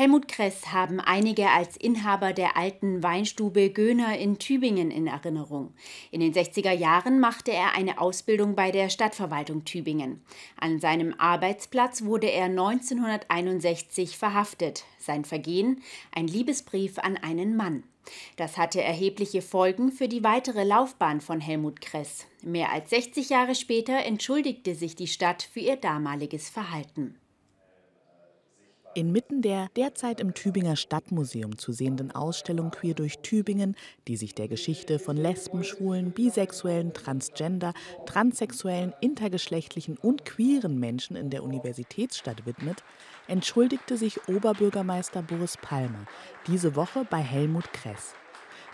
Helmut Kress haben einige als Inhaber der alten Weinstube Göhner in Tübingen in Erinnerung. In den 60er Jahren machte er eine Ausbildung bei der Stadtverwaltung Tübingen. An seinem Arbeitsplatz wurde er 1961 verhaftet. Sein Vergehen ein Liebesbrief an einen Mann. Das hatte erhebliche Folgen für die weitere Laufbahn von Helmut Kress. Mehr als 60 Jahre später entschuldigte sich die Stadt für ihr damaliges Verhalten. Inmitten der derzeit im Tübinger Stadtmuseum zu sehenden Ausstellung Queer durch Tübingen, die sich der Geschichte von Lesben, Schwulen, Bisexuellen, Transgender, Transsexuellen, intergeschlechtlichen und queeren Menschen in der Universitätsstadt widmet, entschuldigte sich Oberbürgermeister Boris Palmer diese Woche bei Helmut Kress.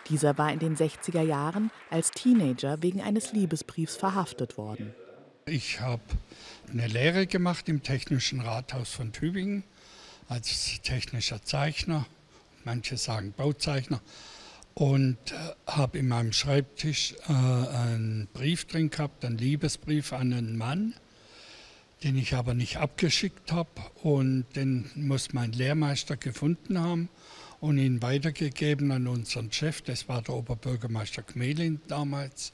Dieser war in den 60er Jahren als Teenager wegen eines Liebesbriefs verhaftet worden. Ich habe eine Lehre gemacht im Technischen Rathaus von Tübingen als technischer Zeichner, manche sagen Bauzeichner, und äh, habe in meinem Schreibtisch äh, einen Brief drin gehabt, einen Liebesbrief an einen Mann, den ich aber nicht abgeschickt habe und den muss mein Lehrmeister gefunden haben und ihn weitergegeben an unseren Chef, das war der Oberbürgermeister Gmelin damals.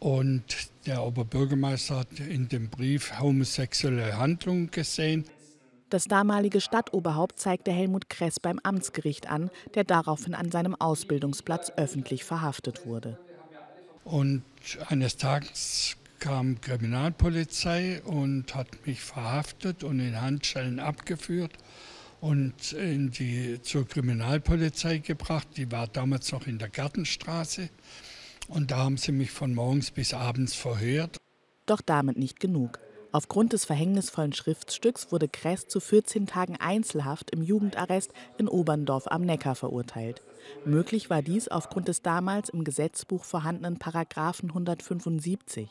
Und der Oberbürgermeister hat in dem Brief homosexuelle Handlungen gesehen. Das damalige Stadtoberhaupt zeigte Helmut Kress beim Amtsgericht an, der daraufhin an seinem Ausbildungsplatz öffentlich verhaftet wurde. Und eines Tages kam Kriminalpolizei und hat mich verhaftet und in Handschellen abgeführt und in die, zur Kriminalpolizei gebracht. Die war damals noch in der Gartenstraße. Und da haben sie mich von morgens bis abends verhört. Doch damit nicht genug. Aufgrund des verhängnisvollen Schriftstücks wurde Kress zu 14 Tagen Einzelhaft im Jugendarrest in Oberndorf am Neckar verurteilt. Möglich war dies aufgrund des damals im Gesetzbuch vorhandenen Paragraphen 175.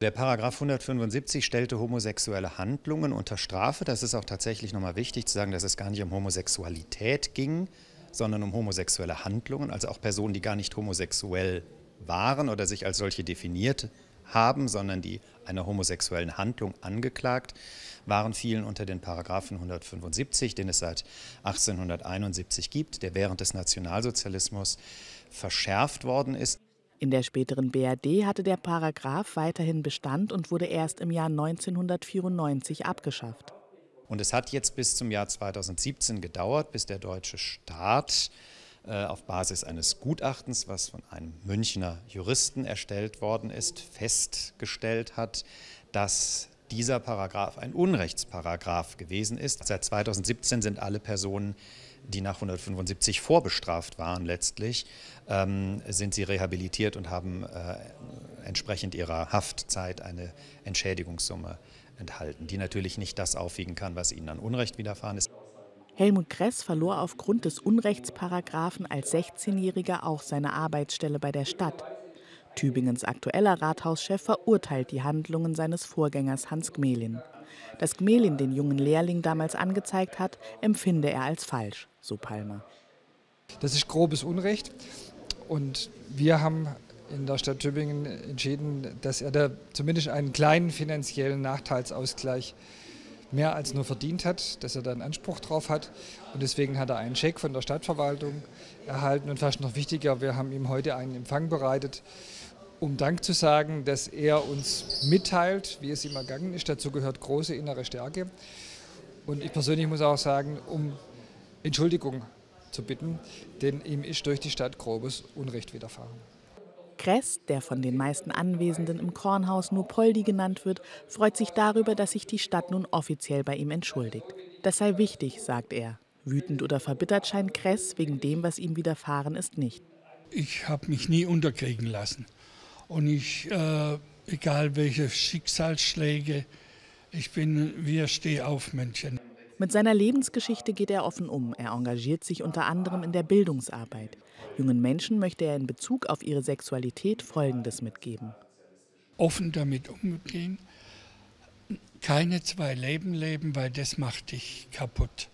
Der Paragraph 175 stellte homosexuelle Handlungen unter Strafe. Das ist auch tatsächlich nochmal wichtig zu sagen, dass es gar nicht um Homosexualität ging, sondern um homosexuelle Handlungen, also auch Personen, die gar nicht homosexuell waren oder sich als solche definiert haben, sondern die einer homosexuellen Handlung angeklagt waren, fielen unter den Paragraphen 175, den es seit 1871 gibt, der während des Nationalsozialismus verschärft worden ist. In der späteren BRD hatte der Paragraph weiterhin Bestand und wurde erst im Jahr 1994 abgeschafft. Und es hat jetzt bis zum Jahr 2017 gedauert, bis der deutsche Staat auf Basis eines Gutachtens, was von einem Münchner Juristen erstellt worden ist, festgestellt hat, dass dieser Paragraph ein Unrechtsparagraph gewesen ist. Seit 2017 sind alle Personen, die nach 175 vorbestraft waren letztlich, ähm, sind sie rehabilitiert und haben äh, entsprechend ihrer Haftzeit eine Entschädigungssumme enthalten, die natürlich nicht das aufwiegen kann, was ihnen an Unrecht widerfahren ist. Helmut Kress verlor aufgrund des Unrechtsparagraphen als 16-Jähriger auch seine Arbeitsstelle bei der Stadt. Tübingens aktueller Rathauschef verurteilt die Handlungen seines Vorgängers Hans Gmelin. Dass Gmelin den jungen Lehrling damals angezeigt hat, empfinde er als falsch, so Palmer. Das ist grobes Unrecht und wir haben in der Stadt Tübingen entschieden, dass er da zumindest einen kleinen finanziellen Nachteilsausgleich mehr als nur verdient hat, dass er da einen Anspruch drauf hat. Und deswegen hat er einen Scheck von der Stadtverwaltung erhalten. Und fast noch wichtiger, wir haben ihm heute einen Empfang bereitet, um Dank zu sagen, dass er uns mitteilt, wie es ihm ergangen ist. Dazu gehört große innere Stärke. Und ich persönlich muss auch sagen, um Entschuldigung zu bitten, denn ihm ist durch die Stadt grobes Unrecht widerfahren. Kress, der von den meisten Anwesenden im Kornhaus nur Poldi genannt wird, freut sich darüber, dass sich die Stadt nun offiziell bei ihm entschuldigt. Das sei wichtig, sagt er. Wütend oder verbittert scheint Kress wegen dem, was ihm widerfahren ist, nicht. Ich habe mich nie unterkriegen lassen. Und ich, äh, egal welche Schicksalsschläge, ich bin wie ein Stehaufmännchen. Mit seiner Lebensgeschichte geht er offen um. Er engagiert sich unter anderem in der Bildungsarbeit. Jungen Menschen möchte er in Bezug auf ihre Sexualität Folgendes mitgeben. Offen damit umgehen, keine zwei Leben leben, weil das macht dich kaputt.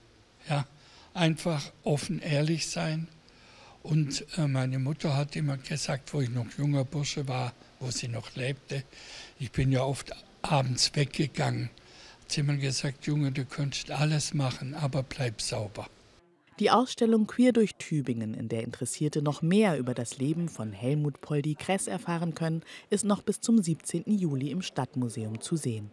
Ja? Einfach offen, ehrlich sein. Und äh, meine Mutter hat immer gesagt, wo ich noch junger Bursche war, wo sie noch lebte, ich bin ja oft abends weggegangen, hat immer gesagt, Junge, du könntest alles machen, aber bleib sauber. Die Ausstellung Queer durch Tübingen, in der Interessierte noch mehr über das Leben von Helmut Poldi Kress erfahren können, ist noch bis zum 17. Juli im Stadtmuseum zu sehen.